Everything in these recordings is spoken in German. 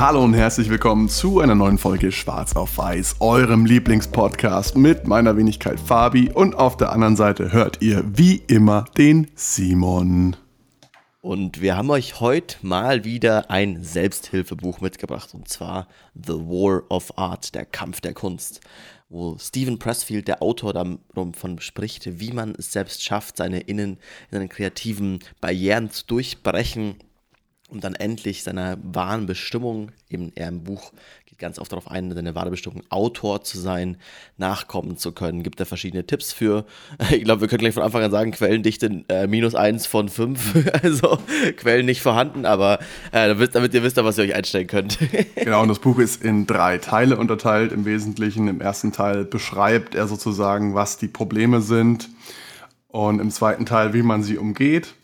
Hallo und herzlich willkommen zu einer neuen Folge Schwarz auf Weiß, eurem Lieblingspodcast mit meiner Wenigkeit Fabi und auf der anderen Seite hört ihr wie immer den Simon. Und wir haben euch heute mal wieder ein Selbsthilfebuch mitgebracht und zwar The War of Art, der Kampf der Kunst, wo Stephen Pressfield, der Autor, davon spricht, wie man es selbst schafft, seine innen, seine kreativen Barrieren zu durchbrechen und dann endlich seiner wahren Bestimmung, eben er im Buch geht ganz oft darauf ein, seine wahre Bestimmung Autor zu sein, nachkommen zu können. Gibt er verschiedene Tipps für. Ich glaube, wir können gleich von Anfang an sagen, Quellendichte äh, minus eins von fünf. also Quellen nicht vorhanden, aber äh, damit ihr wisst, was ihr euch einstellen könnt. genau, und das Buch ist in drei Teile unterteilt im Wesentlichen. Im ersten Teil beschreibt er sozusagen, was die Probleme sind. Und im zweiten Teil, wie man sie umgeht.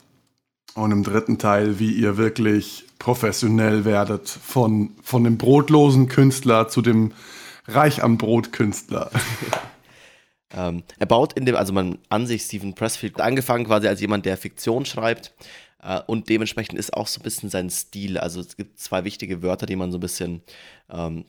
Und im dritten Teil, wie ihr wirklich professionell werdet von, von dem brotlosen Künstler zu dem Reich am Brot-Künstler. ähm, er baut in dem, also man an sich Stephen Pressfield angefangen quasi als jemand, der Fiktion schreibt. Äh, und dementsprechend ist auch so ein bisschen sein Stil. Also es gibt zwei wichtige Wörter, die man so ein bisschen ähm,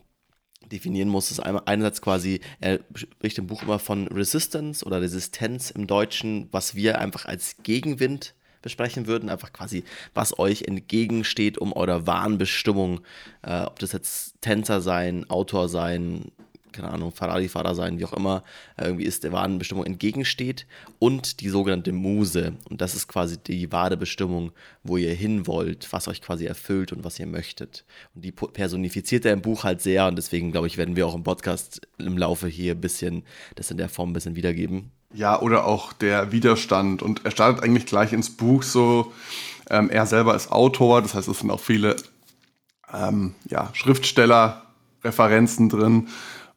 definieren muss. Das ist einmal einerseits quasi, er spricht im Buch immer von Resistance oder Resistenz im Deutschen, was wir einfach als Gegenwind besprechen würden. Einfach quasi, was euch entgegensteht, um eurer wahren Bestimmung, äh, ob das jetzt Tänzer sein, Autor sein, keine Ahnung, Ferrari-Fahrer sein, wie auch immer, irgendwie ist der wahren Bestimmung entgegensteht und die sogenannte Muse. Und das ist quasi die wahre Bestimmung, wo ihr hin wollt, was euch quasi erfüllt und was ihr möchtet. Und die personifiziert er im Buch halt sehr und deswegen, glaube ich, werden wir auch im Podcast im Laufe hier ein bisschen das in der Form ein bisschen wiedergeben. Ja, oder auch der Widerstand. Und er startet eigentlich gleich ins Buch so. Ähm, er selber ist Autor, das heißt, es sind auch viele ähm, ja, Schriftsteller-Referenzen drin.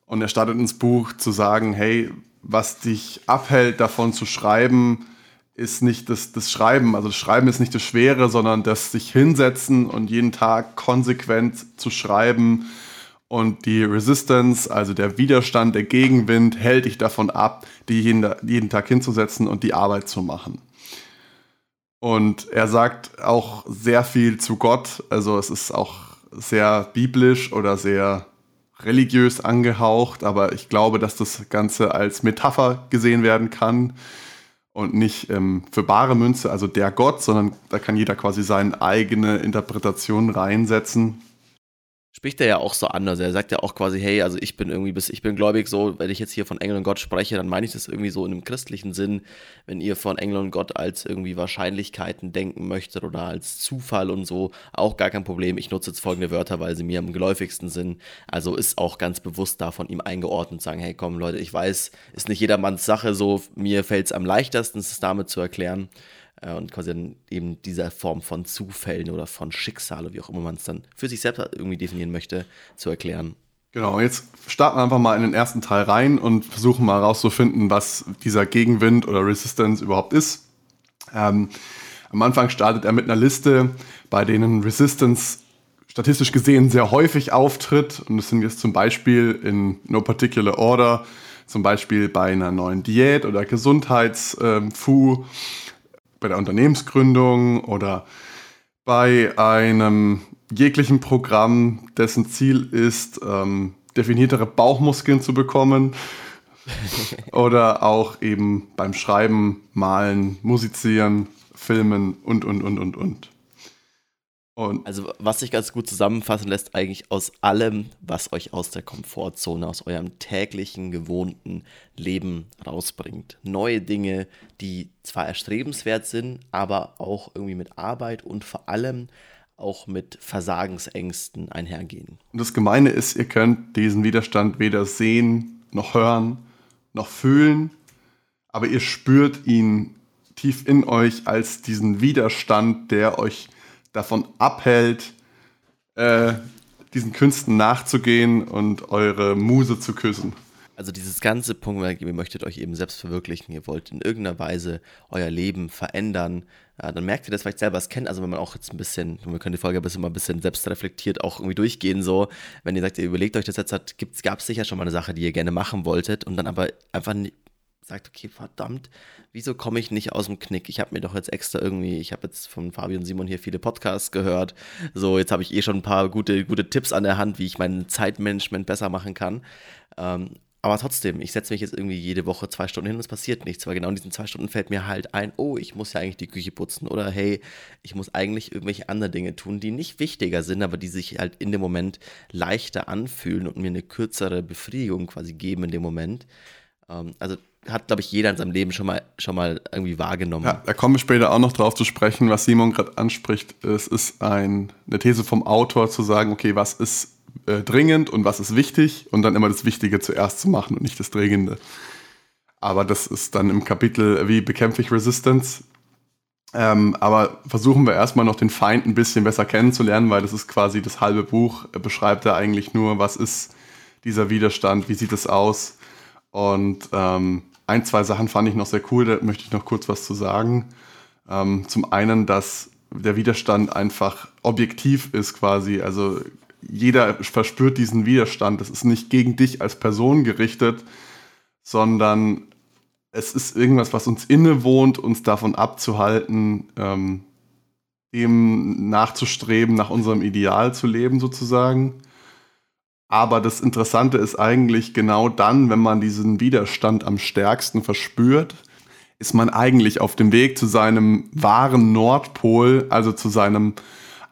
Und er startet ins Buch zu sagen, hey, was dich abhält, davon zu schreiben, ist nicht das, das Schreiben. Also das Schreiben ist nicht das Schwere, sondern das sich hinsetzen und jeden Tag konsequent zu schreiben und die Resistance, also der Widerstand, der Gegenwind, hält dich davon ab, die jeden, jeden Tag hinzusetzen und die Arbeit zu machen. Und er sagt auch sehr viel zu Gott. Also es ist auch sehr biblisch oder sehr religiös angehaucht, aber ich glaube, dass das Ganze als Metapher gesehen werden kann und nicht ähm, für bare Münze, also der Gott, sondern da kann jeder quasi seine eigene Interpretation reinsetzen spricht er ja auch so an. Also er sagt ja auch quasi, hey, also ich bin irgendwie bis, ich bin gläubig so, wenn ich jetzt hier von Engel und Gott spreche, dann meine ich das irgendwie so in einem christlichen Sinn, wenn ihr von Engel und Gott als irgendwie Wahrscheinlichkeiten denken möchtet oder als Zufall und so, auch gar kein Problem. Ich nutze jetzt folgende Wörter, weil sie mir am geläufigsten sind. Also ist auch ganz bewusst da von ihm eingeordnet, sagen, hey komm Leute, ich weiß, ist nicht jedermanns Sache so, mir fällt es am leichtesten, es damit zu erklären. Äh, und quasi dann eben dieser Form von Zufällen oder von Schicksale, wie auch immer man es dann für sich selbst irgendwie definieren möchte, zu erklären. Genau, jetzt starten wir einfach mal in den ersten Teil rein und versuchen mal herauszufinden, was dieser Gegenwind oder Resistance überhaupt ist. Ähm, am Anfang startet er mit einer Liste, bei denen Resistance statistisch gesehen sehr häufig auftritt. Und das sind jetzt zum Beispiel in no particular order, zum Beispiel bei einer neuen Diät oder Gesundheitsfu. Ähm, bei der Unternehmensgründung oder bei einem jeglichen Programm, dessen Ziel ist, ähm, definiertere Bauchmuskeln zu bekommen. oder auch eben beim Schreiben, Malen, Musizieren, Filmen und, und, und, und, und. Und also, was sich ganz gut zusammenfassen lässt, eigentlich aus allem, was euch aus der Komfortzone, aus eurem täglichen, gewohnten Leben rausbringt. Neue Dinge, die zwar erstrebenswert sind, aber auch irgendwie mit Arbeit und vor allem auch mit Versagensängsten einhergehen. Und das Gemeine ist, ihr könnt diesen Widerstand weder sehen, noch hören, noch fühlen, aber ihr spürt ihn tief in euch als diesen Widerstand, der euch davon abhält, äh, diesen Künsten nachzugehen und eure Muse zu küssen. Also dieses ganze Punkt, ihr möchtet euch eben selbst verwirklichen, ihr wollt in irgendeiner Weise euer Leben verändern, ja, dann merkt ihr das vielleicht selber, es kennt, also wenn man auch jetzt ein bisschen, wir können die Folge ein bisschen mal ein bisschen selbstreflektiert auch irgendwie durchgehen, so, wenn ihr sagt, ihr überlegt euch das jetzt, gab es sicher schon mal eine Sache, die ihr gerne machen wolltet und dann aber einfach sagt, okay, verdammt, wieso komme ich nicht aus dem Knick? Ich habe mir doch jetzt extra irgendwie, ich habe jetzt von Fabian Simon hier viele Podcasts gehört. So, jetzt habe ich eh schon ein paar gute, gute Tipps an der Hand, wie ich mein Zeitmanagement besser machen kann. Ähm, aber trotzdem, ich setze mich jetzt irgendwie jede Woche zwei Stunden hin und es passiert nichts, weil genau in diesen zwei Stunden fällt mir halt ein, oh, ich muss ja eigentlich die Küche putzen oder hey, ich muss eigentlich irgendwelche andere Dinge tun, die nicht wichtiger sind, aber die sich halt in dem Moment leichter anfühlen und mir eine kürzere Befriedigung quasi geben in dem Moment. Ähm, also hat, glaube ich, jeder in seinem Leben schon mal, schon mal irgendwie wahrgenommen. Ja, da kommen wir später auch noch drauf zu sprechen, was Simon gerade anspricht. Es ist ein, eine These vom Autor zu sagen, okay, was ist äh, dringend und was ist wichtig und dann immer das Wichtige zuerst zu machen und nicht das Dringende. Aber das ist dann im Kapitel, wie bekämpfe ich Resistance. Ähm, aber versuchen wir erstmal noch den Feind ein bisschen besser kennenzulernen, weil das ist quasi das halbe Buch, beschreibt er eigentlich nur, was ist dieser Widerstand, wie sieht es aus. Und ähm, ein, zwei Sachen fand ich noch sehr cool, da möchte ich noch kurz was zu sagen. Ähm, zum einen, dass der Widerstand einfach objektiv ist quasi, also jeder verspürt diesen Widerstand. Das ist nicht gegen dich als Person gerichtet, sondern es ist irgendwas, was uns innewohnt, uns davon abzuhalten, ähm, dem nachzustreben, nach unserem Ideal zu leben sozusagen. Aber das Interessante ist eigentlich genau dann, wenn man diesen Widerstand am stärksten verspürt, ist man eigentlich auf dem Weg zu seinem wahren Nordpol, also zu seinem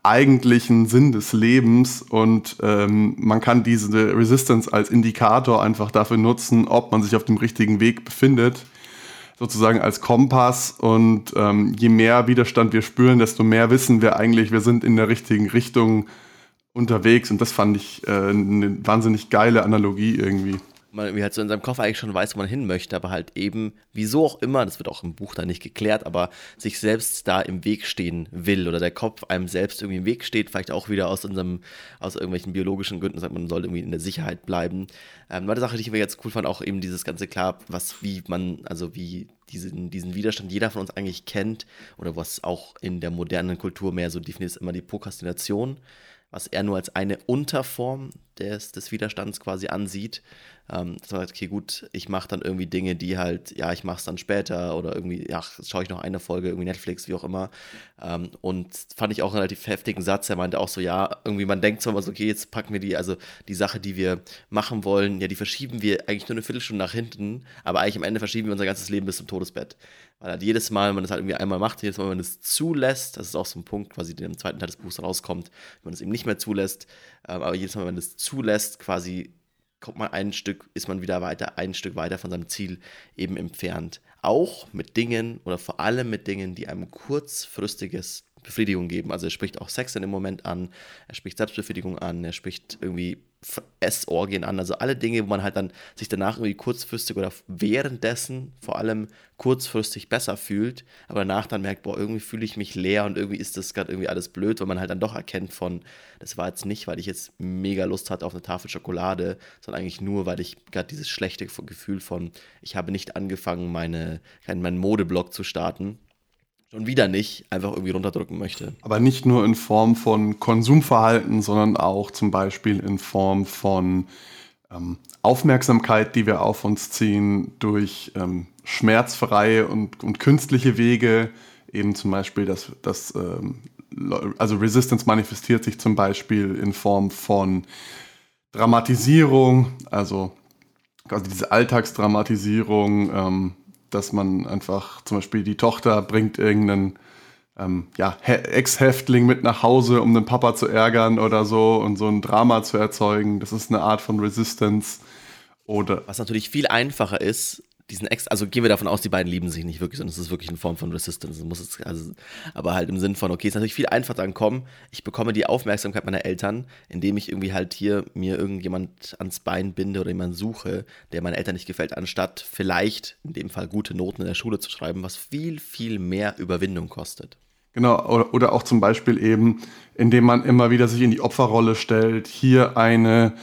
eigentlichen Sinn des Lebens. Und ähm, man kann diese Resistance als Indikator einfach dafür nutzen, ob man sich auf dem richtigen Weg befindet, sozusagen als Kompass. Und ähm, je mehr Widerstand wir spüren, desto mehr wissen wir eigentlich, wir sind in der richtigen Richtung unterwegs und das fand ich äh, eine wahnsinnig geile Analogie irgendwie man irgendwie halt so in seinem Kopf eigentlich schon weiß, wo man hin möchte, aber halt eben, wieso auch immer, das wird auch im Buch da nicht geklärt, aber sich selbst da im Weg stehen will oder der Kopf einem selbst irgendwie im Weg steht, vielleicht auch wieder aus unserem, aus irgendwelchen biologischen Gründen, sagt man soll irgendwie in der Sicherheit bleiben. Ähm, eine Sache, die ich mir jetzt cool fand, auch eben dieses ganze klar, was, wie man, also wie diesen, diesen Widerstand jeder von uns eigentlich kennt oder was auch in der modernen Kultur mehr so definiert ist, immer die Prokrastination was er nur als eine Unterform des, des Widerstands quasi ansieht. Ähm, dass man sagt, okay, gut, ich mache dann irgendwie Dinge, die halt, ja, ich mache es dann später oder irgendwie, ja, schaue ich noch eine Folge, irgendwie Netflix, wie auch immer. Ähm, und fand ich auch einen relativ heftigen Satz. Er meinte auch so, ja, irgendwie, man denkt zwar immer so, okay, jetzt packen wir die, also die Sache, die wir machen wollen, ja, die verschieben wir eigentlich nur eine Viertelstunde nach hinten, aber eigentlich am Ende verschieben wir unser ganzes Leben bis zum Todesbett. Weil halt jedes Mal, wenn man das halt irgendwie einmal macht, jedes Mal, wenn man es zulässt, das ist auch so ein Punkt, quasi, der im zweiten Teil des Buchs rauskommt, wenn man es eben nicht mehr zulässt, ähm, aber jedes Mal, wenn man es zulässt, quasi kommt man ein Stück, ist man wieder weiter, ein Stück weiter von seinem Ziel eben entfernt. Auch mit Dingen oder vor allem mit Dingen, die einem kurzfristiges Befriedigung geben. Also er spricht auch Sex in dem Moment an, er spricht Selbstbefriedigung an, er spricht irgendwie Essorgien an, also alle Dinge, wo man halt dann sich danach irgendwie kurzfristig oder währenddessen vor allem kurzfristig besser fühlt, aber danach dann merkt, boah, irgendwie fühle ich mich leer und irgendwie ist das gerade irgendwie alles blöd, weil man halt dann doch erkennt von, das war jetzt nicht, weil ich jetzt mega Lust hatte auf eine Tafel Schokolade, sondern eigentlich nur, weil ich gerade dieses schlechte Gefühl von, ich habe nicht angefangen, meine, meinen Modeblock zu starten schon wieder nicht einfach irgendwie runterdrücken möchte. Aber nicht nur in Form von Konsumverhalten, sondern auch zum Beispiel in Form von ähm, Aufmerksamkeit, die wir auf uns ziehen, durch ähm, schmerzfreie und, und künstliche Wege, eben zum Beispiel das, das ähm, also Resistance manifestiert sich zum Beispiel in Form von Dramatisierung, also quasi diese Alltagsdramatisierung, ähm, dass man einfach zum Beispiel die Tochter bringt irgendeinen ähm, ja, Ex-Häftling mit nach Hause, um den Papa zu ärgern oder so und so ein Drama zu erzeugen. Das ist eine Art von Resistance. Oder Was natürlich viel einfacher ist, diesen Ex, also gehen wir davon aus, die beiden lieben sich nicht wirklich, sondern es ist wirklich eine Form von Resistance. Muss es, also, aber halt im Sinn von, okay, es ist natürlich viel einfacher dann kommen, ich bekomme die Aufmerksamkeit meiner Eltern, indem ich irgendwie halt hier mir irgendjemand ans Bein binde oder jemanden suche, der meinen Eltern nicht gefällt, anstatt vielleicht in dem Fall gute Noten in der Schule zu schreiben, was viel, viel mehr Überwindung kostet. Genau, oder auch zum Beispiel eben, indem man immer wieder sich in die Opferrolle stellt, hier eine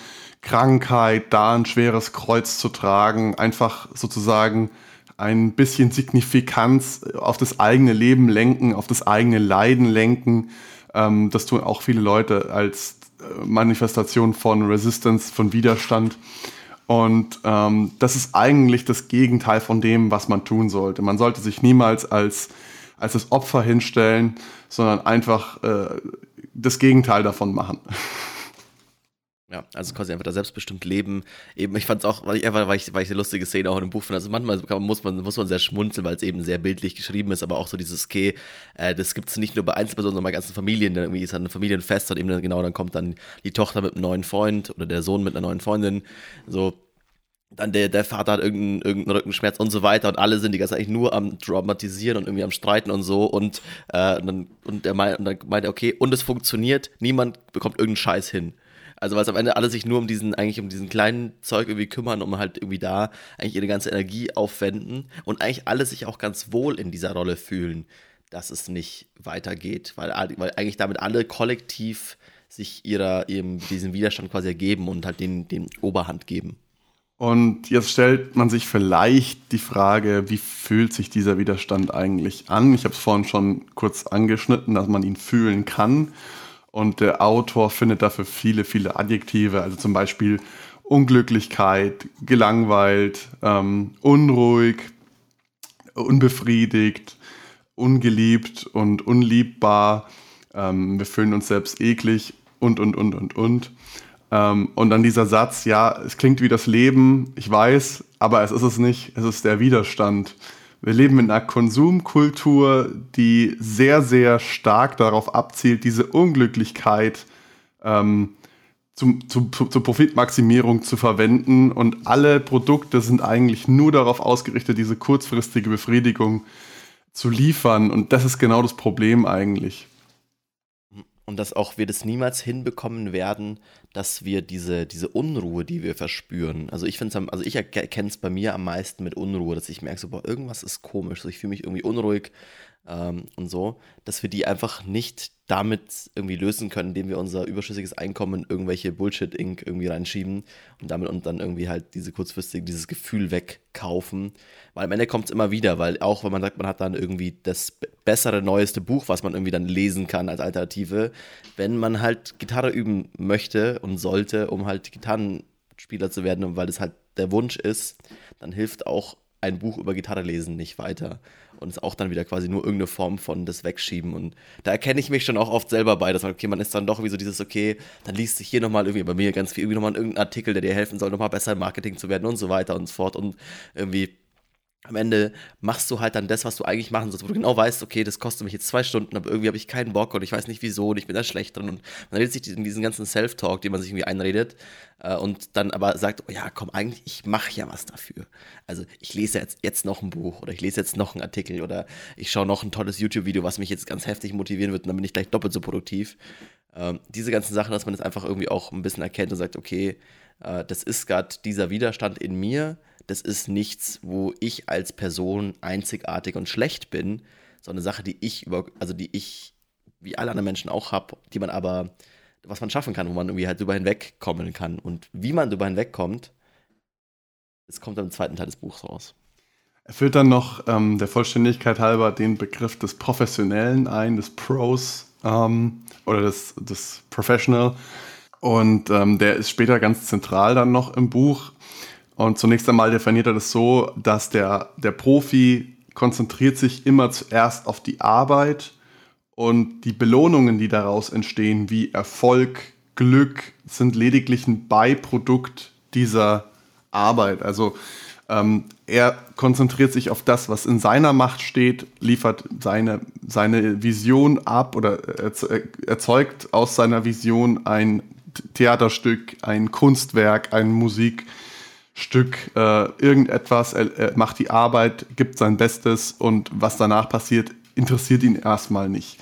Krankheit, da ein schweres Kreuz zu tragen, einfach sozusagen ein bisschen Signifikanz auf das eigene Leben lenken, auf das eigene Leiden lenken. Ähm, das tun auch viele Leute als äh, Manifestation von Resistance, von Widerstand. Und ähm, das ist eigentlich das Gegenteil von dem, was man tun sollte. Man sollte sich niemals als, als das Opfer hinstellen, sondern einfach äh, das Gegenteil davon machen. Ja, also quasi einfach da selbstbestimmt leben. Eben, ich fand es auch, weil ich weil ich, weil ich eine lustige Szene auch in dem Buch finde. Also manchmal muss man, muss man sehr schmunzeln, weil es eben sehr bildlich geschrieben ist, aber auch so dieses, okay, äh, das gibt es nicht nur bei Einzelpersonen, sondern bei ganzen Familien. Dann irgendwie ist dann ein Familienfest und eben dann, genau, dann kommt dann die Tochter mit einem neuen Freund oder der Sohn mit einer neuen Freundin. So, dann der, der Vater hat irgendeinen, irgendeinen Rückenschmerz und so weiter und alle sind die ganze Zeit nur am dramatisieren und irgendwie am Streiten und so und, äh, und dann, und, der und dann meint er, okay, und es funktioniert, niemand bekommt irgendeinen Scheiß hin. Also weil es am Ende alle sich nur um diesen, eigentlich um diesen kleinen Zeug irgendwie kümmern, um halt irgendwie da eigentlich ihre ganze Energie aufwenden und eigentlich alle sich auch ganz wohl in dieser Rolle fühlen, dass es nicht weitergeht, weil, weil eigentlich damit alle kollektiv sich ihrer, ihrem, diesen Widerstand quasi ergeben und halt den, den Oberhand geben. Und jetzt stellt man sich vielleicht die Frage, wie fühlt sich dieser Widerstand eigentlich an? Ich habe es vorhin schon kurz angeschnitten, dass man ihn fühlen kann. Und der Autor findet dafür viele, viele Adjektive, also zum Beispiel Unglücklichkeit, gelangweilt, ähm, unruhig, unbefriedigt, ungeliebt und unliebbar. Ähm, wir fühlen uns selbst eklig und, und, und, und, und. Ähm, und dann dieser Satz, ja, es klingt wie das Leben, ich weiß, aber es ist es nicht, es ist der Widerstand. Wir leben in einer Konsumkultur, die sehr, sehr stark darauf abzielt, diese Unglücklichkeit ähm, zum, zum, zur Profitmaximierung zu verwenden. Und alle Produkte sind eigentlich nur darauf ausgerichtet, diese kurzfristige Befriedigung zu liefern. Und das ist genau das Problem eigentlich und dass auch wir das niemals hinbekommen werden, dass wir diese, diese Unruhe, die wir verspüren, also ich finde also ich erkenne es bei mir am meisten mit Unruhe, dass ich merke so, boah, irgendwas ist komisch, so ich fühle mich irgendwie unruhig, ähm, und so, dass wir die einfach nicht damit irgendwie lösen können, indem wir unser überschüssiges Einkommen in irgendwelche Bullshit-Ink irgendwie reinschieben und damit und dann irgendwie halt diese kurzfristig dieses Gefühl wegkaufen. Weil am Ende kommt es immer wieder, weil auch wenn man sagt, man hat dann irgendwie das bessere, neueste Buch, was man irgendwie dann lesen kann als Alternative, wenn man halt Gitarre üben möchte und sollte, um halt Gitarrenspieler zu werden, weil das halt der Wunsch ist, dann hilft auch ein Buch über Gitarre lesen nicht weiter und ist auch dann wieder quasi nur irgendeine Form von das Wegschieben. Und da erkenne ich mich schon auch oft selber bei, dass man, okay, man ist dann doch wie so dieses, okay, dann liest sich hier nochmal irgendwie bei mir ganz viel, irgendwie nochmal irgendein Artikel, der dir helfen soll, nochmal besser im Marketing zu werden und so weiter und so fort. Und irgendwie am Ende machst du halt dann das, was du eigentlich machen sollst, wo du genau weißt, okay, das kostet mich jetzt zwei Stunden, aber irgendwie habe ich keinen Bock und ich weiß nicht wieso und ich bin da schlecht drin. Und man redet sich in diesen ganzen Self-Talk, den man sich irgendwie einredet äh, und dann aber sagt, oh ja, komm, eigentlich, ich mache ja was dafür. Also ich lese jetzt, jetzt noch ein Buch oder ich lese jetzt noch einen Artikel oder ich schaue noch ein tolles YouTube-Video, was mich jetzt ganz heftig motivieren wird und dann bin ich gleich doppelt so produktiv. Ähm, diese ganzen Sachen, dass man das einfach irgendwie auch ein bisschen erkennt und sagt, okay, äh, das ist gerade dieser Widerstand in mir, das ist nichts, wo ich als Person einzigartig und schlecht bin, sondern eine Sache, die ich über, also die ich, wie alle anderen Menschen auch habe, die man aber, was man schaffen kann, wo man irgendwie halt drüber hinwegkommen kann. Und wie man drüber hinwegkommt, das kommt dann im zweiten Teil des Buchs raus. Er führt dann noch ähm, der Vollständigkeit halber den Begriff des Professionellen ein, des Pros ähm, oder des, des Professional. Und ähm, der ist später ganz zentral dann noch im Buch. Und zunächst einmal definiert er das so, dass der, der Profi konzentriert sich immer zuerst auf die Arbeit und die Belohnungen, die daraus entstehen, wie Erfolg, Glück, sind lediglich ein Beiprodukt dieser Arbeit. Also ähm, er konzentriert sich auf das, was in seiner Macht steht, liefert seine, seine Vision ab oder erzeugt aus seiner Vision ein Theaterstück, ein Kunstwerk, ein Musik, Stück äh, irgendetwas, er, er, macht die Arbeit, gibt sein Bestes und was danach passiert, interessiert ihn erstmal nicht.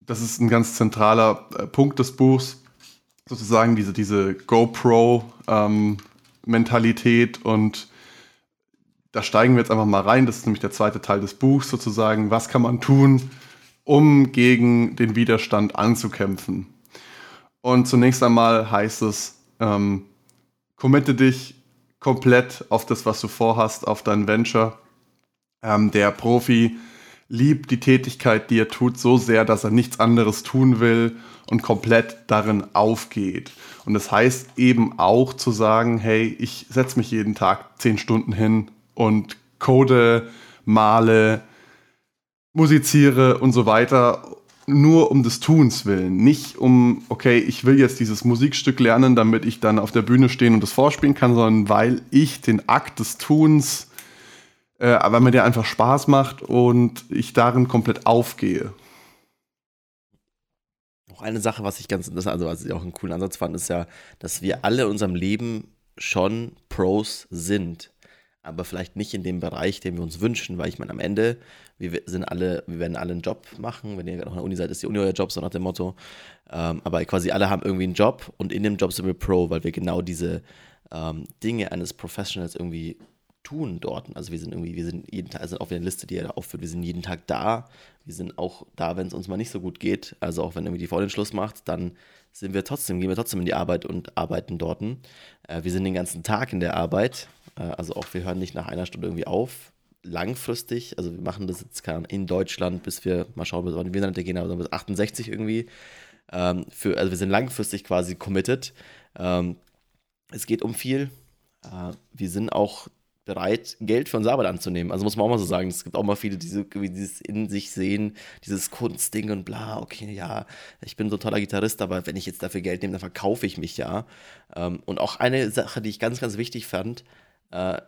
Das ist ein ganz zentraler äh, Punkt des Buchs, sozusagen diese, diese GoPro-Mentalität ähm, und da steigen wir jetzt einfach mal rein. Das ist nämlich der zweite Teil des Buchs sozusagen. Was kann man tun, um gegen den Widerstand anzukämpfen? Und zunächst einmal heißt es, ähm, committe dich komplett auf das, was du vorhast, auf dein Venture. Ähm, der Profi liebt die Tätigkeit, die er tut, so sehr, dass er nichts anderes tun will und komplett darin aufgeht. Und das heißt eben auch zu sagen, hey, ich setze mich jeden Tag zehn Stunden hin und code, male, musiziere und so weiter, nur um des Tuns willen. Nicht um, okay, ich will jetzt dieses Musikstück lernen, damit ich dann auf der Bühne stehen und das vorspielen kann, sondern weil ich den Akt des Tuns, äh, weil mir der einfach Spaß macht und ich darin komplett aufgehe. Noch eine Sache, was ich ganz interessant, also was ich auch einen coolen Ansatz fand, ist ja, dass wir alle in unserem Leben schon Pros sind aber vielleicht nicht in dem Bereich, den wir uns wünschen, weil ich meine, am Ende, wir sind alle, wir werden alle einen Job machen, wenn ihr noch an der Uni seid, ist die Uni euer Job, so nach dem Motto. Ähm, aber quasi alle haben irgendwie einen Job und in dem Job sind wir Pro, weil wir genau diese ähm, Dinge eines Professionals irgendwie tun dort. Also wir sind irgendwie, wir sind jeden Tag, also auf der Liste, die er aufführt, wir sind jeden Tag da. Wir sind auch da, wenn es uns mal nicht so gut geht. Also auch wenn irgendwie die Freundin Schluss macht, dann sind wir trotzdem, gehen wir trotzdem in die Arbeit und arbeiten dort. Äh, wir sind den ganzen Tag in der Arbeit. Äh, also auch wir hören nicht nach einer Stunde irgendwie auf. Langfristig, also wir machen das jetzt in Deutschland, bis wir mal schauen, bis wann wir dann gehen, aber bis 68 irgendwie. Ähm, für, also wir sind langfristig quasi committed. Ähm, es geht um viel. Äh, wir sind auch bereit, Geld für unsere Arbeit anzunehmen. Also muss man auch mal so sagen, es gibt auch mal viele, die so, dieses in sich sehen, dieses Kunstding und bla, okay, ja, ich bin so ein toller Gitarrist, aber wenn ich jetzt dafür Geld nehme, dann verkaufe ich mich ja. Ähm, und auch eine Sache, die ich ganz, ganz wichtig fand, äh,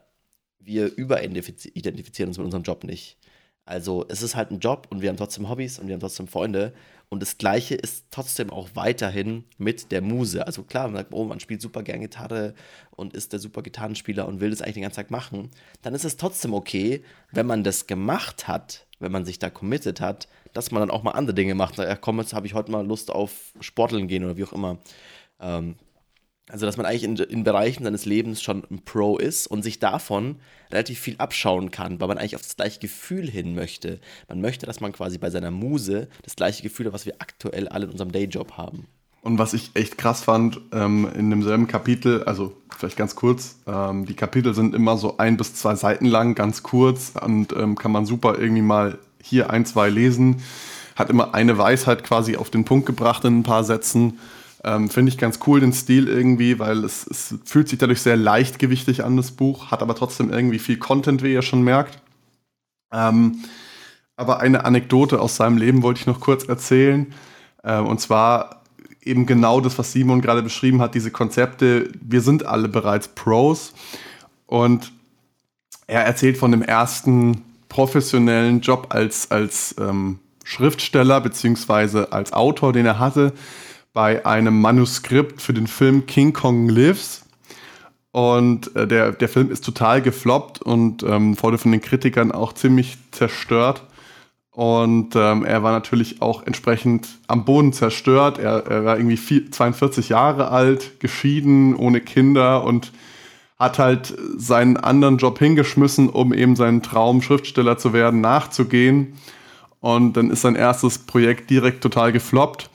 wir überidentifizieren uns mit unserem Job nicht. Also es ist halt ein Job und wir haben trotzdem Hobbys und wir haben trotzdem Freunde. Und das Gleiche ist trotzdem auch weiterhin mit der Muse. Also klar, man sagt, oh, man spielt super gern Gitarre und ist der super Gitarrenspieler und will das eigentlich den ganzen Tag machen. Dann ist es trotzdem okay, wenn man das gemacht hat, wenn man sich da committed hat, dass man dann auch mal andere Dinge macht. Ja, komm, jetzt habe ich heute mal Lust auf Sporteln gehen oder wie auch immer. Ähm, also, dass man eigentlich in, in, Bereichen seines Lebens schon ein Pro ist und sich davon relativ viel abschauen kann, weil man eigentlich auf das gleiche Gefühl hin möchte. Man möchte, dass man quasi bei seiner Muse das gleiche Gefühl hat, was wir aktuell alle in unserem Dayjob haben. Und was ich echt krass fand, ähm, in demselben Kapitel, also vielleicht ganz kurz, ähm, die Kapitel sind immer so ein bis zwei Seiten lang, ganz kurz und ähm, kann man super irgendwie mal hier ein, zwei lesen. Hat immer eine Weisheit quasi auf den Punkt gebracht in ein paar Sätzen. Ähm, Finde ich ganz cool, den Stil irgendwie, weil es, es fühlt sich dadurch sehr leichtgewichtig an, das Buch, hat aber trotzdem irgendwie viel Content, wie ihr schon merkt. Ähm, aber eine Anekdote aus seinem Leben wollte ich noch kurz erzählen. Ähm, und zwar eben genau das, was Simon gerade beschrieben hat, diese Konzepte. Wir sind alle bereits Pros. Und er erzählt von dem ersten professionellen Job als, als ähm, Schriftsteller beziehungsweise als Autor, den er hatte bei einem Manuskript für den Film King Kong Lives. Und äh, der, der Film ist total gefloppt und ähm, wurde von den Kritikern auch ziemlich zerstört. Und ähm, er war natürlich auch entsprechend am Boden zerstört. Er, er war irgendwie vier, 42 Jahre alt, geschieden, ohne Kinder und hat halt seinen anderen Job hingeschmissen, um eben seinen Traum, Schriftsteller zu werden, nachzugehen. Und dann ist sein erstes Projekt direkt total gefloppt.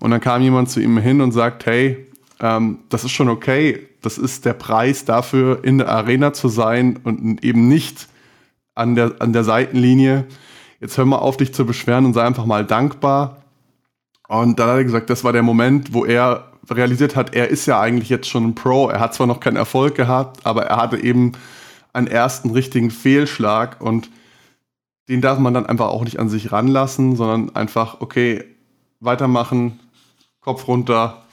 Und dann kam jemand zu ihm hin und sagt, hey, ähm, das ist schon okay, das ist der Preis dafür, in der Arena zu sein und eben nicht an der, an der Seitenlinie. Jetzt hör mal auf, dich zu beschweren und sei einfach mal dankbar. Und dann hat er gesagt, das war der Moment, wo er realisiert hat, er ist ja eigentlich jetzt schon ein Pro. Er hat zwar noch keinen Erfolg gehabt, aber er hatte eben einen ersten richtigen Fehlschlag und den darf man dann einfach auch nicht an sich ranlassen, sondern einfach, okay, weitermachen, Kopf runter,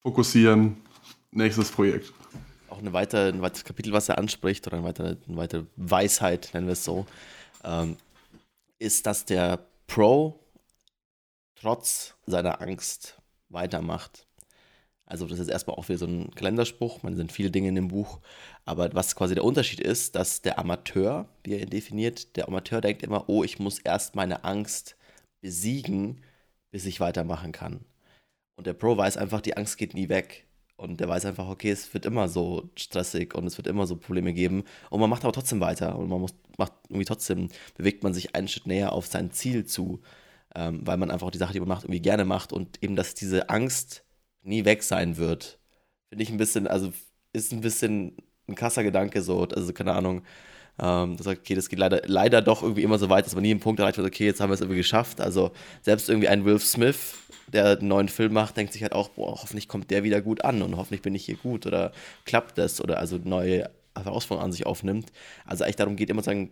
fokussieren, nächstes Projekt. Auch eine weitere, ein weiteres Kapitel, was er anspricht, oder eine weitere, eine weitere Weisheit, nennen wir es so, ähm, ist, dass der Pro trotz seiner Angst weitermacht. Also das ist erstmal auch wieder so ein Kalenderspruch, man sind viele Dinge in dem Buch, aber was quasi der Unterschied ist, dass der Amateur, wie er ihn definiert, der Amateur denkt immer, oh, ich muss erst meine Angst besiegen, bis ich weitermachen kann. Und der Pro weiß einfach, die Angst geht nie weg. Und der weiß einfach, okay, es wird immer so stressig und es wird immer so Probleme geben. Und man macht aber trotzdem weiter. Und man muss, macht irgendwie trotzdem, bewegt man sich einen Schritt näher auf sein Ziel zu. Ähm, weil man einfach die Sache, die man macht, irgendwie gerne macht. Und eben, dass diese Angst nie weg sein wird. Finde ich ein bisschen, also ist ein bisschen ein krasser Gedanke so. Also, keine Ahnung. Ähm, das sagt, okay, das geht leider, leider doch irgendwie immer so weit, dass man nie einen Punkt erreicht wird, okay, jetzt haben wir es irgendwie geschafft. Also selbst irgendwie ein Will Smith, der einen neuen Film macht, denkt sich halt auch, boah, hoffentlich kommt der wieder gut an und hoffentlich bin ich hier gut oder klappt das oder also neue Herausforderungen an sich aufnimmt. Also eigentlich darum geht immer zu sagen,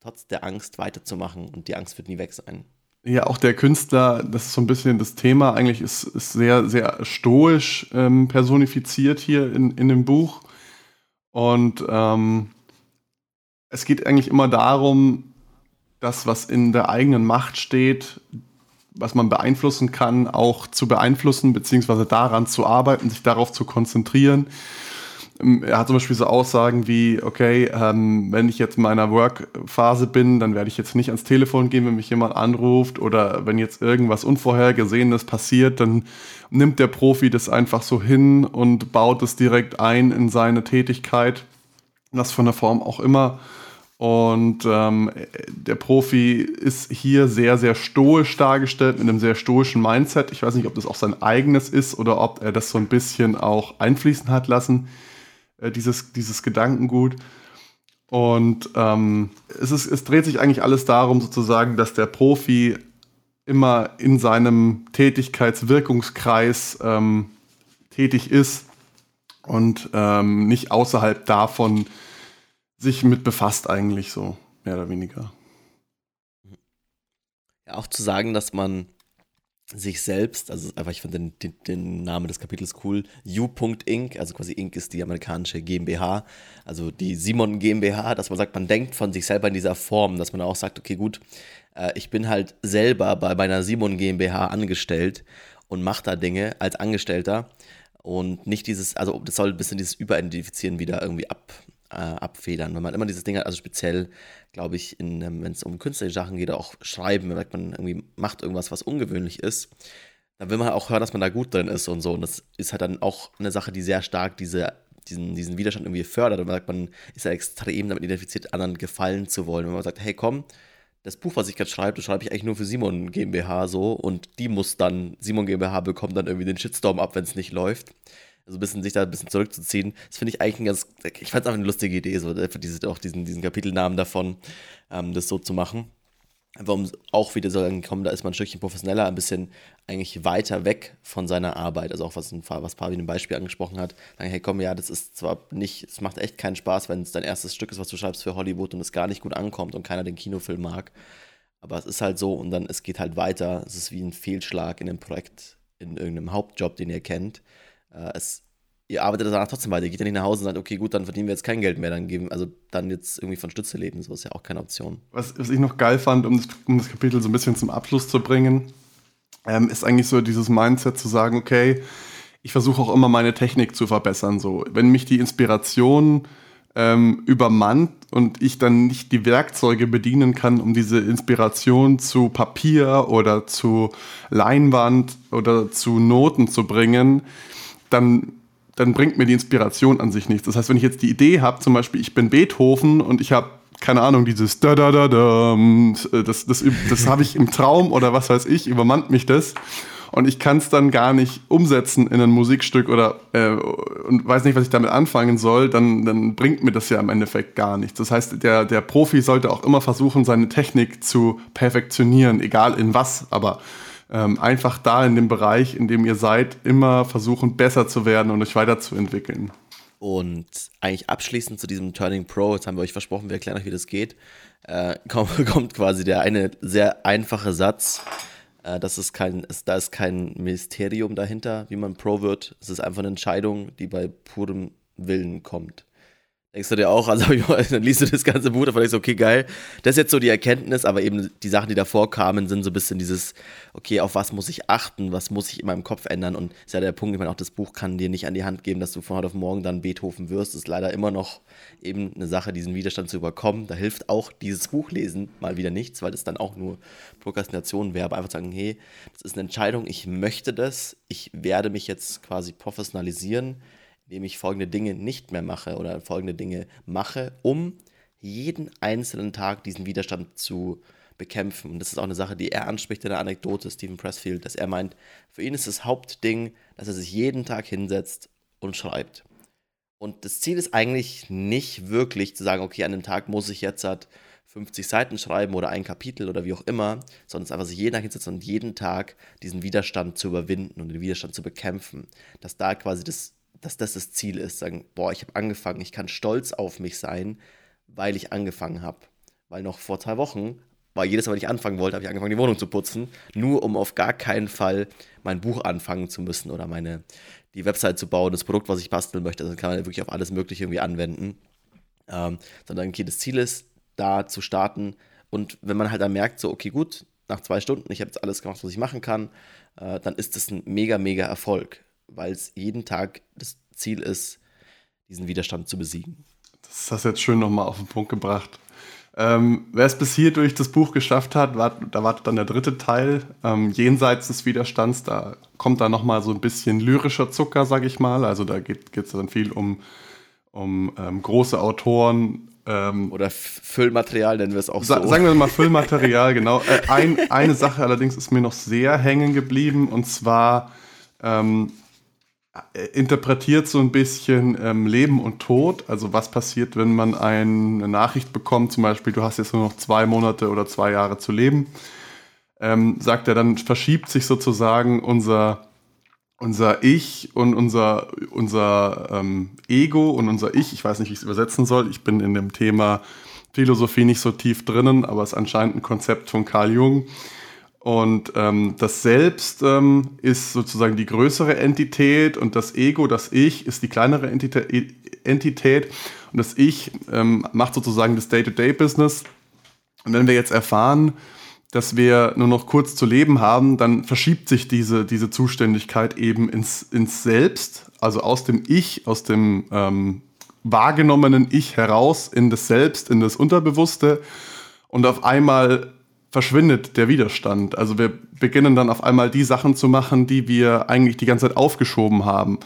trotz der Angst weiterzumachen und die Angst wird nie weg sein. Ja, auch der Künstler, das ist so ein bisschen das Thema, eigentlich ist, ist sehr, sehr stoisch ähm, personifiziert hier in, in dem Buch. Und ähm, es geht eigentlich immer darum, das, was in der eigenen Macht steht, was man beeinflussen kann, auch zu beeinflussen, beziehungsweise daran zu arbeiten, sich darauf zu konzentrieren. Ähm, er hat zum Beispiel so Aussagen wie, okay, ähm, wenn ich jetzt in meiner Work-Phase bin, dann werde ich jetzt nicht ans Telefon gehen, wenn mich jemand anruft oder wenn jetzt irgendwas Unvorhergesehenes passiert, dann nimmt der Profi das einfach so hin und baut es direkt ein in seine Tätigkeit, was von der Form auch immer. Und ähm, der Profi ist hier sehr, sehr stoisch dargestellt, mit einem sehr stoischen Mindset. Ich weiß nicht, ob das auch sein eigenes ist oder ob er das so ein bisschen auch einfließen hat lassen, äh, dieses, dieses Gedankengut. Und ähm, es, ist, es dreht sich eigentlich alles darum, sozusagen, dass der Profi immer in seinem Tätigkeitswirkungskreis ähm, tätig ist und ähm, nicht außerhalb davon sich mit befasst eigentlich so, mehr oder weniger. Ja, auch zu sagen, dass man sich selbst, also einfach, ich finde den, den, den, Namen des Kapitels cool, U.Inc., also quasi Inc. ist die amerikanische GmbH, also die Simon GmbH, dass man sagt, man denkt von sich selber in dieser Form, dass man auch sagt, okay, gut, äh, ich bin halt selber bei meiner Simon GmbH angestellt und mache da Dinge als Angestellter und nicht dieses, also das soll ein bisschen dieses Überidentifizieren wieder irgendwie ab, äh, abfedern. Wenn man immer dieses Ding hat, also speziell, glaube ich, ähm, wenn es um künstlerische Sachen geht, auch schreiben, wenn man irgendwie macht irgendwas, was ungewöhnlich ist, dann will man auch hören, dass man da gut drin ist und so. Und das ist halt dann auch eine Sache, die sehr stark diese, diesen, diesen Widerstand irgendwie fördert. Und man sagt, man ist ja extrem damit identifiziert, anderen gefallen zu wollen. Wenn man sagt, hey komm, das Buch, was ich gerade schreibe, das schreibe ich eigentlich nur für Simon GmbH so und die muss dann, Simon GmbH bekommt dann irgendwie den Shitstorm ab, wenn es nicht läuft also ein bisschen sich da ein bisschen zurückzuziehen. Das finde ich eigentlich ein ganz, ich fand es einfach eine lustige Idee, so einfach diese, auch diesen, diesen Kapitelnamen davon, ähm, das so zu machen. Warum auch wieder so kommen, da ist man ein Stückchen professioneller, ein bisschen eigentlich weiter weg von seiner Arbeit. Also auch was, was in dem Beispiel angesprochen hat. Sagen, hey komm, ja, das ist zwar nicht, es macht echt keinen Spaß, wenn es dein erstes Stück ist, was du schreibst für Hollywood und es gar nicht gut ankommt und keiner den Kinofilm mag. Aber es ist halt so und dann, es geht halt weiter. Es ist wie ein Fehlschlag in einem Projekt, in irgendeinem Hauptjob, den ihr kennt äh, es, ihr arbeitet danach trotzdem weiter. Ihr geht ja nicht nach Hause und sagt, okay, gut, dann verdienen wir jetzt kein Geld mehr. Dann geben, also dann jetzt irgendwie von Stütze leben, so ist ja auch keine Option. Was, was ich noch geil fand, um das, um das, Kapitel so ein bisschen zum Abschluss zu bringen, ähm, ist eigentlich so dieses Mindset zu sagen, okay, ich versuche auch immer meine Technik zu verbessern. So, wenn mich die Inspiration ähm, übermannt und ich dann nicht die Werkzeuge bedienen kann, um diese Inspiration zu Papier oder zu Leinwand oder zu Noten zu bringen, dann, dann bringt mir die Inspiration an sich nichts. Das heißt, wenn ich jetzt die Idee habe, zum Beispiel, ich bin Beethoven und ich habe keine Ahnung, dieses da da da da, das, das, das habe ich im Traum oder was weiß ich, übermannt mich das und ich kann es dann gar nicht umsetzen in ein Musikstück oder äh, und weiß nicht, was ich damit anfangen soll, dann, dann bringt mir das ja im Endeffekt gar nichts. Das heißt, der, der Profi sollte auch immer versuchen, seine Technik zu perfektionieren, egal in was, aber ähm, einfach da in dem Bereich, in dem ihr seid, immer versuchen, besser zu werden und euch weiterzuentwickeln. Und eigentlich abschließend zu diesem Turning Pro, jetzt haben wir euch versprochen, wir erklären euch, wie das geht, äh, kommt, quasi der eine sehr einfache Satz. Äh, das ist kein, ist, da ist kein Mysterium dahinter, wie man Pro wird. Es ist einfach eine Entscheidung, die bei purem Willen kommt. Denkst du dir auch, also dann liest du das ganze Buch, davon denkst du, okay, geil. Das ist jetzt so die Erkenntnis, aber eben die Sachen, die davor kamen, sind so ein bisschen dieses, okay, auf was muss ich achten, was muss ich in meinem Kopf ändern und ist ja der Punkt, ich meine, auch das Buch kann dir nicht an die Hand geben, dass du von heute auf morgen dann Beethoven wirst. Das ist leider immer noch eben eine Sache, diesen Widerstand zu überkommen. Da hilft auch dieses Buchlesen mal wieder nichts, weil das dann auch nur Prokrastination wäre, aber einfach sagen, hey, das ist eine Entscheidung, ich möchte das, ich werde mich jetzt quasi professionalisieren indem ich folgende Dinge nicht mehr mache oder folgende Dinge mache, um jeden einzelnen Tag diesen Widerstand zu bekämpfen. Und das ist auch eine Sache, die er anspricht in der Anekdote, Stephen Pressfield, dass er meint, für ihn ist das Hauptding, dass er sich jeden Tag hinsetzt und schreibt. Und das Ziel ist eigentlich nicht wirklich zu sagen, okay, an dem Tag muss ich jetzt halt 50 Seiten schreiben oder ein Kapitel oder wie auch immer, sondern es ist einfach sich jeden Tag hinsetzen und jeden Tag diesen Widerstand zu überwinden und den Widerstand zu bekämpfen. Dass da quasi das, dass das das Ziel ist, sagen, boah, ich habe angefangen, ich kann stolz auf mich sein, weil ich angefangen habe. Weil noch vor zwei Wochen war jedes Mal, wenn ich anfangen wollte, habe ich angefangen, die Wohnung zu putzen, nur um auf gar keinen Fall mein Buch anfangen zu müssen oder meine, die Website zu bauen, das Produkt, was ich basteln möchte. Das kann man wirklich auf alles Mögliche irgendwie anwenden. Ähm, sondern okay, das Ziel ist, da zu starten. Und wenn man halt dann merkt, so, okay, gut, nach zwei Stunden, ich habe jetzt alles gemacht, was ich machen kann, äh, dann ist das ein mega, mega Erfolg, weil es jeden Tag das Ziel ist, diesen Widerstand zu besiegen. Das hast du jetzt schön nochmal auf den Punkt gebracht. Ähm, wer es bis hier durch das Buch geschafft hat, wart, da wartet dann der dritte Teil, ähm, jenseits des Widerstands. Da kommt dann nochmal so ein bisschen lyrischer Zucker, sag ich mal. Also da geht es dann viel um, um ähm, große Autoren. Ähm, Oder Füllmaterial nennen wir es auch sa so. Sagen wir mal Füllmaterial, genau. Äh, ein, eine Sache allerdings ist mir noch sehr hängen geblieben und zwar ähm, äh, interpretiert so ein bisschen ähm, Leben und Tod. Also was passiert, wenn man eine Nachricht bekommt, zum Beispiel, du hast jetzt nur noch zwei Monate oder zwei Jahre zu leben. Ähm, sagt er, dann verschiebt sich sozusagen unser, unser Ich und unser, unser ähm, Ego und unser Ich. Ich weiß nicht, wie ich es übersetzen soll. Ich bin in dem Thema Philosophie nicht so tief drinnen, aber es ist anscheinend ein Konzept von Carl Jung und ähm, das Selbst ähm, ist sozusagen die größere Entität und das Ego, das Ich, ist die kleinere Entität. Und das Ich ähm, macht sozusagen das Day-to-Day-Business. Und wenn wir jetzt erfahren, dass wir nur noch kurz zu leben haben, dann verschiebt sich diese, diese Zuständigkeit eben ins, ins Selbst, also aus dem Ich, aus dem ähm, wahrgenommenen Ich heraus in das Selbst, in das Unterbewusste. Und auf einmal verschwindet der Widerstand. Also wir beginnen dann auf einmal die Sachen zu machen, die wir eigentlich die ganze Zeit aufgeschoben haben.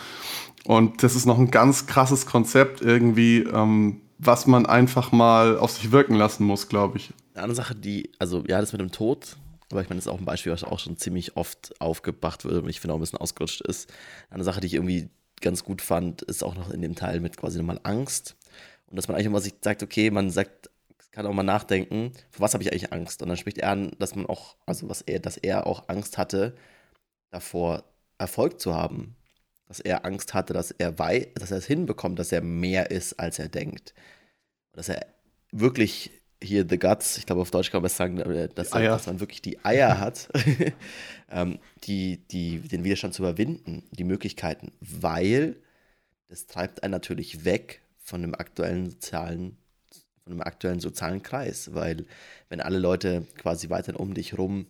Und das ist noch ein ganz krasses Konzept irgendwie, ähm, was man einfach mal auf sich wirken lassen muss, glaube ich. Eine andere Sache, die, also ja, das mit dem Tod, aber ich meine, das ist auch ein Beispiel, was auch schon ziemlich oft aufgebracht wird und ich finde auch ein bisschen ausgerutscht ist. Eine Sache, die ich irgendwie ganz gut fand, ist auch noch in dem Teil mit quasi nochmal Angst. Und dass man eigentlich immer sich sagt, okay, man sagt kann auch mal nachdenken, vor was habe ich eigentlich Angst? Und dann spricht er an, dass man auch, also was er, dass er auch Angst hatte, davor Erfolg zu haben. Dass er Angst hatte, dass er weiß, dass er es hinbekommt, dass er mehr ist, als er denkt. Dass er wirklich hier the guts, ich glaube auf Deutsch kann man sagen, äh, dass, er, dass man wirklich die Eier hat, ähm, die, die, den Widerstand zu überwinden, die Möglichkeiten, weil das treibt einen natürlich weg von dem aktuellen sozialen von einem aktuellen sozialen Kreis, weil wenn alle Leute quasi weiterhin um dich rum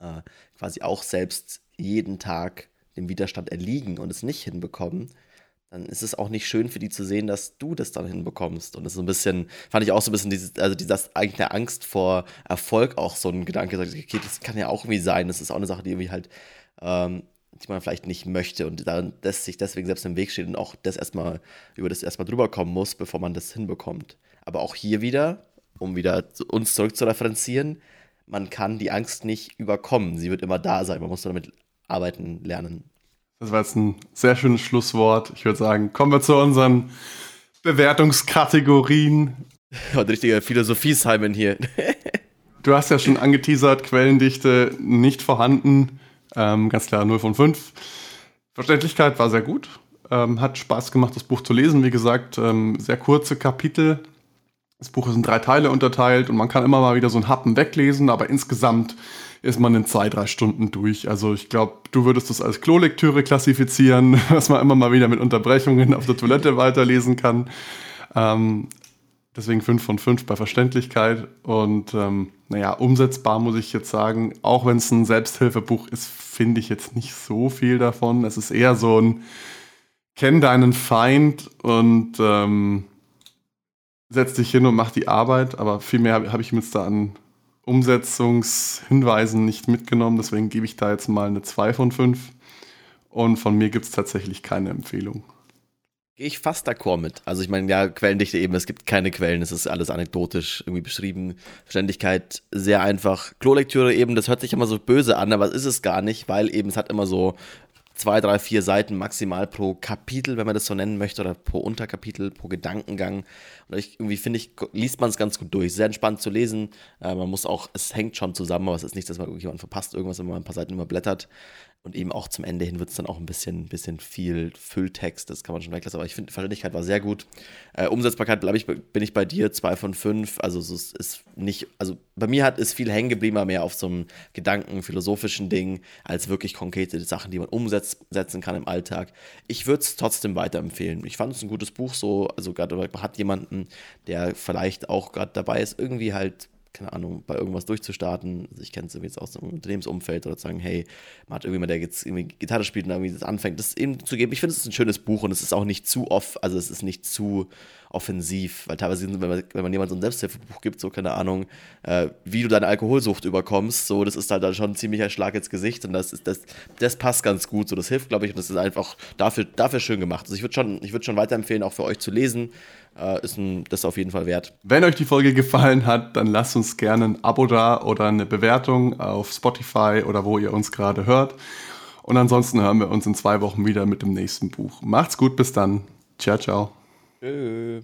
äh, quasi auch selbst jeden Tag dem Widerstand erliegen und es nicht hinbekommen, dann ist es auch nicht schön für die zu sehen, dass du das dann hinbekommst. Und das ist so ein bisschen, fand ich auch so ein bisschen dieses, also dieses eigentlich eine Angst vor Erfolg auch so ein Gedanke, okay, das kann ja auch irgendwie sein. Das ist auch eine Sache, die irgendwie halt, ähm, die man vielleicht nicht möchte und dann das sich deswegen selbst im Weg steht und auch das erstmal, über das erstmal drüber kommen muss, bevor man das hinbekommt. Aber auch hier wieder, um wieder uns zurück zu referenzieren, man kann die Angst nicht überkommen. Sie wird immer da sein. Man muss damit arbeiten lernen. Das war jetzt ein sehr schönes Schlusswort. Ich würde sagen, kommen wir zu unseren Bewertungskategorien. Und richtiger Philosophie-Simon hier. du hast ja schon angeteasert, Quellendichte nicht vorhanden. Ähm, ganz klar 0 von 5. Verständlichkeit war sehr gut. Ähm, hat Spaß gemacht, das Buch zu lesen. Wie gesagt, ähm, sehr kurze Kapitel. Das Buch ist in drei Teile unterteilt und man kann immer mal wieder so einen Happen weglesen, aber insgesamt ist man in zwei, drei Stunden durch. Also ich glaube, du würdest das als Klolektüre klassifizieren, was man immer mal wieder mit Unterbrechungen auf der Toilette weiterlesen kann. Ähm, deswegen 5 von 5 bei Verständlichkeit. Und ähm, naja, umsetzbar muss ich jetzt sagen, auch wenn es ein Selbsthilfebuch ist, finde ich jetzt nicht so viel davon. Es ist eher so ein Kenn deinen Feind und ähm, setz dich hin und mach die Arbeit, aber viel mehr habe hab ich mir jetzt da an Umsetzungshinweisen nicht mitgenommen, deswegen gebe ich da jetzt mal eine 2 von 5 und von mir gibt es tatsächlich keine Empfehlung. Gehe ich fast d'accord mit. Also ich meine, ja, Quellendichte eben, es gibt keine Quellen, es ist alles anekdotisch irgendwie beschrieben. Verständlichkeit sehr einfach. Klolektüre eben, das hört sich immer so böse an, aber es ist es gar nicht, weil eben es hat immer so zwei, drei, vier Seiten maximal pro Kapitel, wenn man das so nennen möchte, oder pro Unterkapitel, pro Gedankengang. Und ich, irgendwie finde ich, liest man es ganz gut durch. Sehr entspannt zu lesen. Äh, man muss auch, es hängt schon zusammen, aber es ist nicht, dass man irgendjemand verpasst, irgendwas, wenn man ein paar Seiten überblättert. Und eben auch zum Ende hin wird es dann auch ein bisschen, bisschen viel Fülltext, das kann man schon weglassen. Aber ich finde, Verständlichkeit war sehr gut. Äh, Umsetzbarkeit, ich, bin ich bei dir, zwei von fünf. Also es ist nicht, also bei mir hat es viel hängen geblieben, mehr auf so einem Gedanken, philosophischen Ding, als wirklich konkrete Sachen, die man umsetzen kann im Alltag. Ich würde es trotzdem weiterempfehlen. Ich fand es ein gutes Buch so, also gerade hat jemanden, der vielleicht auch gerade dabei ist, irgendwie halt keine Ahnung, bei irgendwas durchzustarten. Also ich kenne es jetzt aus dem Unternehmensumfeld oder zu sagen, hey, man hat irgendwie mal, der jetzt irgendwie Gitarre spielt und irgendwie das anfängt, das eben zu geben. Ich finde, es ist ein schönes Buch und es ist auch nicht zu oft, also es ist nicht zu offensiv, weil teilweise, wenn man, wenn man jemand so ein Selbsthilfebuch gibt, so keine Ahnung, äh, wie du deine Alkoholsucht überkommst, so, das ist halt dann schon ein ziemlicher Schlag ins Gesicht und das ist, das, das passt ganz gut, so, das hilft, glaube ich, und das ist einfach dafür, dafür schön gemacht. Also ich würde schon, ich schon weiterempfehlen, auch für euch zu lesen, äh, ist ein, das auf jeden Fall wert. Wenn euch die Folge gefallen hat, dann lasst uns gerne ein Abo da oder eine Bewertung auf Spotify oder wo ihr uns gerade hört. Und ansonsten hören wir uns in zwei Wochen wieder mit dem nächsten Buch. Macht's gut, bis dann. Ciao, ciao. Tschö.